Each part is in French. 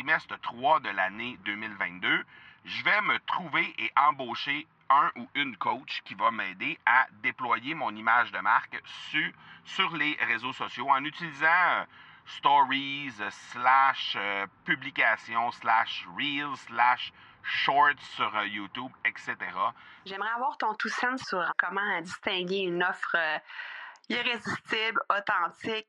trimestre 3 de l'année 2022, je vais me trouver et embaucher un ou une coach qui va m'aider à déployer mon image de marque sur, sur les réseaux sociaux en utilisant euh, stories, euh, slash euh, publications, slash reels, slash shorts sur YouTube, etc. J'aimerais avoir ton tout sens sur comment distinguer une offre irrésistible, authentique,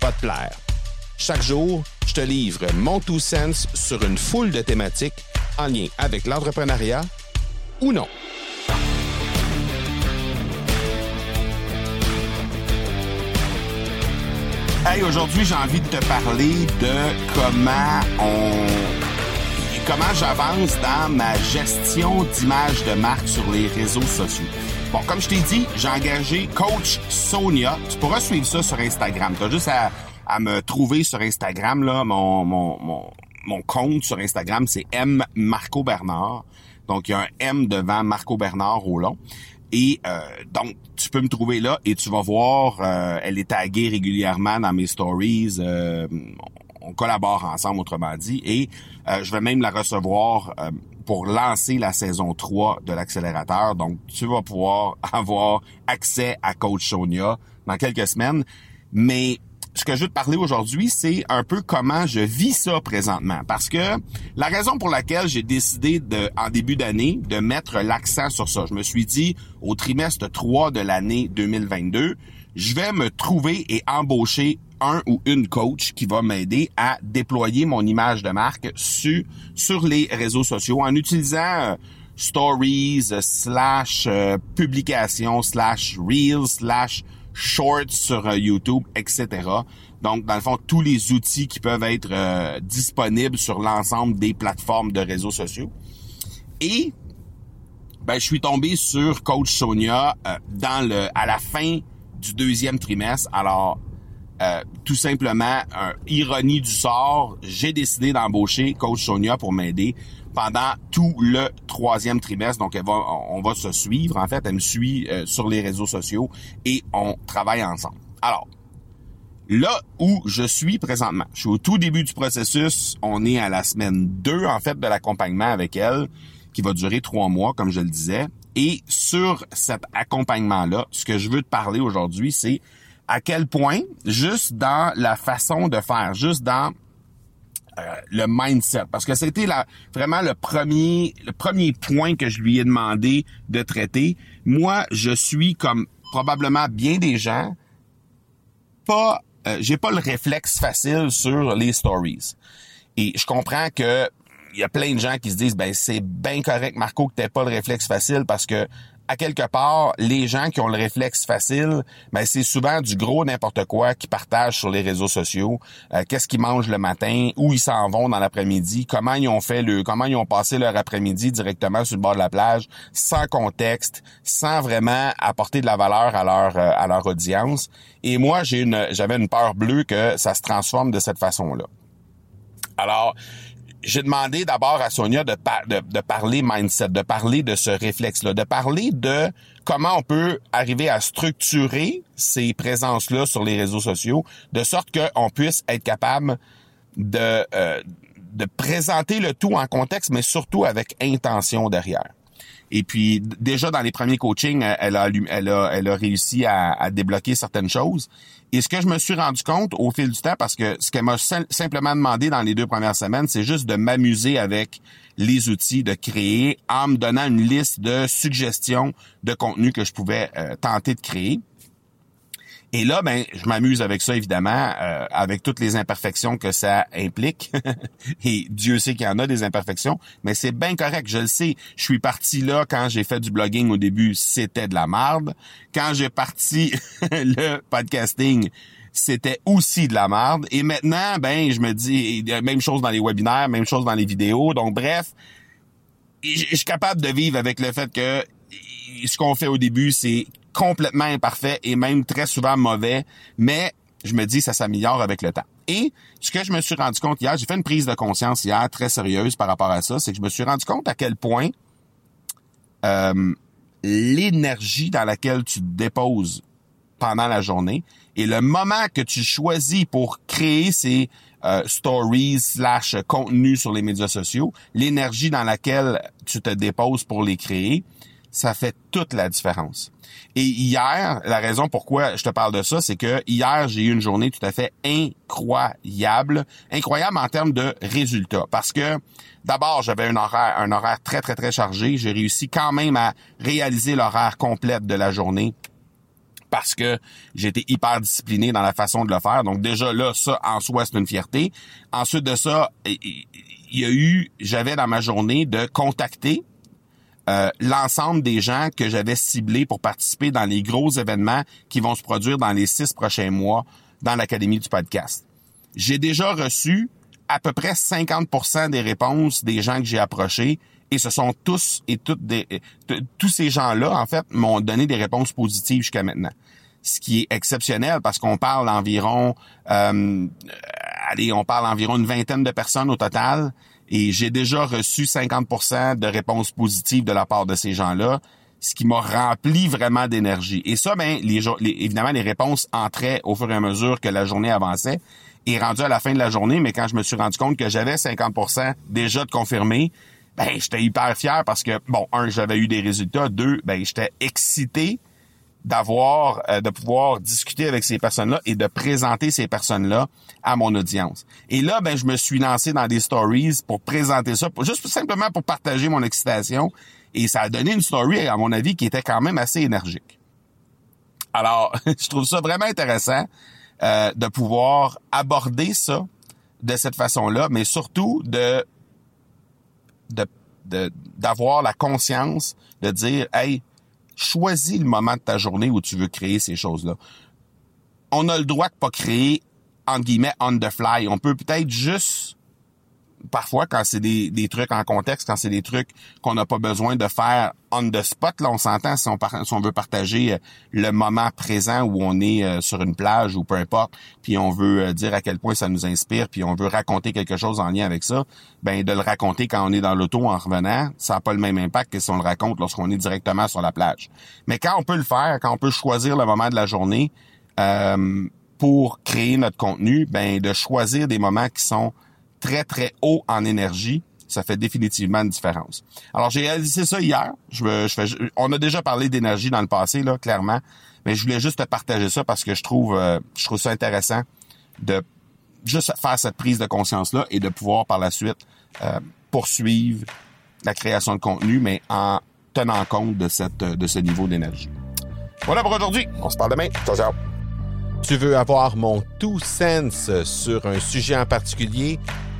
va te plaire. Chaque jour, je te livre mon Two Sense sur une foule de thématiques en lien avec l'entrepreneuriat ou non. Hey, aujourd'hui, j'ai envie de te parler de comment on comment j'avance dans ma gestion d'image de marque sur les réseaux sociaux. Bon, comme je t'ai dit, j'ai engagé coach Sonia. Tu pourras suivre ça sur Instagram. Tu as juste à, me trouver sur Instagram là, mon, mon, mon, mon compte sur Instagram, c'est M Marco Bernard. Donc il y a un M devant Marco Bernard au long. Et euh, donc, tu peux me trouver là et tu vas voir, euh, elle est taguée régulièrement dans mes stories. Euh, on collabore ensemble, autrement dit. Et je vais même la recevoir pour lancer la saison 3 de l'accélérateur. Donc, tu vas pouvoir avoir accès à Coach Sonia dans quelques semaines. Mais ce que je veux te parler aujourd'hui, c'est un peu comment je vis ça présentement. Parce que la raison pour laquelle j'ai décidé de, en début d'année, de mettre l'accent sur ça, je me suis dit, au trimestre 3 de l'année 2022, je vais me trouver et embaucher un ou une coach qui va m'aider à déployer mon image de marque sur, sur les réseaux sociaux en utilisant euh, stories, slash euh, publications, slash reels, slash shorts sur euh, YouTube, etc. Donc, dans le fond, tous les outils qui peuvent être euh, disponibles sur l'ensemble des plateformes de réseaux sociaux. Et ben, je suis tombé sur Coach Sonia euh, dans le à la fin du deuxième trimestre. Alors, tout simplement, ironie du sort, j'ai décidé d'embaucher Coach Sonia pour m'aider pendant tout le troisième trimestre. Donc, elle va, on va se suivre. En fait, elle me suit euh, sur les réseaux sociaux et on travaille ensemble. Alors, là où je suis présentement, je suis au tout début du processus. On est à la semaine 2, en fait, de l'accompagnement avec elle, qui va durer trois mois, comme je le disais. Et sur cet accompagnement-là, ce que je veux te parler aujourd'hui, c'est à quel point, juste dans la façon de faire, juste dans euh, le mindset parce que c'était la vraiment le premier le premier point que je lui ai demandé de traiter. Moi, je suis comme probablement bien des gens pas euh, j'ai pas le réflexe facile sur les stories. Et je comprends que il y a plein de gens qui se disent ben c'est bien correct Marco que t'aies pas le réflexe facile parce que à quelque part, les gens qui ont le réflexe facile, ben c'est souvent du gros n'importe quoi qui partagent sur les réseaux sociaux. Euh, qu'est-ce qu'ils mangent le matin, où ils s'en vont dans l'après-midi, comment ils ont fait le, comment ils ont passé leur après-midi directement sur le bord de la plage, sans contexte, sans vraiment apporter de la valeur à leur euh, à leur audience? Et moi, j'ai une, j'avais une peur bleue que ça se transforme de cette façon-là. Alors, j'ai demandé d'abord à Sonia de, de, parler mindset, de parler de ce réflexe-là, de parler de comment on peut arriver à structurer ces présences-là sur les réseaux sociaux, de sorte qu'on puisse être capable de, euh, de présenter le tout en contexte, mais surtout avec intention derrière. Et puis déjà dans les premiers coachings, elle a, elle a, elle a réussi à, débloquer certaines choses. Et ce que je me suis rendu compte au fil du temps, parce que ce qu'elle m'a simplement demandé dans les deux premières semaines, c'est juste de m'amuser avec les outils, de créer en me donnant une liste de suggestions de contenu que je pouvais euh, tenter de créer. Et là, ben, je m'amuse avec ça, évidemment, euh, avec toutes les imperfections que ça implique. Et Dieu sait qu'il y en a des imperfections, mais c'est bien correct, je le sais. Je suis parti là quand j'ai fait du blogging au début, c'était de la marde. Quand j'ai parti le podcasting, c'était aussi de la merde. Et maintenant, ben, je me dis, même chose dans les webinaires, même chose dans les vidéos. Donc, bref, je suis capable de vivre avec le fait que ce qu'on fait au début, c'est complètement imparfait et même très souvent mauvais, mais je me dis ça s'améliore avec le temps. Et ce que je me suis rendu compte hier, j'ai fait une prise de conscience hier très sérieuse par rapport à ça, c'est que je me suis rendu compte à quel point euh, l'énergie dans laquelle tu te déposes pendant la journée et le moment que tu choisis pour créer ces euh, stories slash contenus sur les médias sociaux, l'énergie dans laquelle tu te déposes pour les créer, ça fait toute la différence. Et hier, la raison pourquoi je te parle de ça, c'est que hier, j'ai eu une journée tout à fait incroyable. Incroyable en termes de résultats. Parce que d'abord, j'avais un horaire, un horaire très, très, très chargé. J'ai réussi quand même à réaliser l'horaire complète de la journée parce que j'étais hyper discipliné dans la façon de le faire. Donc déjà là, ça en soi, c'est une fierté. Ensuite de ça, il y a eu, j'avais dans ma journée de contacter euh, l'ensemble des gens que j'avais ciblés pour participer dans les gros événements qui vont se produire dans les six prochains mois dans l'Académie du podcast. J'ai déjà reçu à peu près 50% des réponses des gens que j'ai approchés et ce sont tous et toutes des tous ces gens-là en fait m'ont donné des réponses positives jusqu'à maintenant. Ce qui est exceptionnel parce qu'on parle environ euh, allez, on parle environ une vingtaine de personnes au total et j'ai déjà reçu 50% de réponses positives de la part de ces gens-là, ce qui m'a rempli vraiment d'énergie. Et ça, ben, les, évidemment, les réponses entraient au fur et à mesure que la journée avançait. Et rendu à la fin de la journée, mais quand je me suis rendu compte que j'avais 50% déjà de confirmés, ben, j'étais hyper fier parce que, bon, un, j'avais eu des résultats. Deux, ben, j'étais excité d'avoir, euh, de pouvoir discuter avec ces personnes-là et de présenter ces personnes-là à mon audience. Et là, ben, je me suis lancé dans des stories pour présenter ça, juste simplement pour partager mon excitation. Et ça a donné une story, à mon avis, qui était quand même assez énergique. Alors, je trouve ça vraiment intéressant euh, de pouvoir aborder ça de cette façon-là, mais surtout de d'avoir la conscience de dire, hey, choisis le moment de ta journée où tu veux créer ces choses-là. On a le droit de pas créer, entre guillemets, on the fly. On peut peut-être juste parfois quand c'est des, des trucs en contexte, quand c'est des trucs qu'on n'a pas besoin de faire on the spot, là on s'entend si on, veut partager euh, le moment présent où on est euh, sur une plage ou peu importe, puis on veut euh, dire à quel point ça nous inspire, puis on veut raconter quelque chose en lien avec ça, ben de le raconter quand on est dans l'auto en revenant, ça n'a pas le même impact que si on le raconte lorsqu'on est directement sur la plage. Mais quand on peut le faire, quand on peut choisir le moment de la journée pour créer notre contenu, ben de choisir des moments qui sont très, très haut en énergie, ça fait définitivement une différence. Alors, j'ai réalisé ça hier. Je, je fais, on a déjà parlé d'énergie dans le passé, là, clairement. Mais je voulais juste te partager ça parce que je trouve, euh, je trouve ça intéressant de juste faire cette prise de conscience-là et de pouvoir par la suite euh, poursuivre la création de contenu, mais en tenant compte de cette de ce niveau d'énergie. Voilà pour aujourd'hui. On se parle demain. Ciao, ciao. Tu veux avoir mon tout sens sur un sujet en particulier?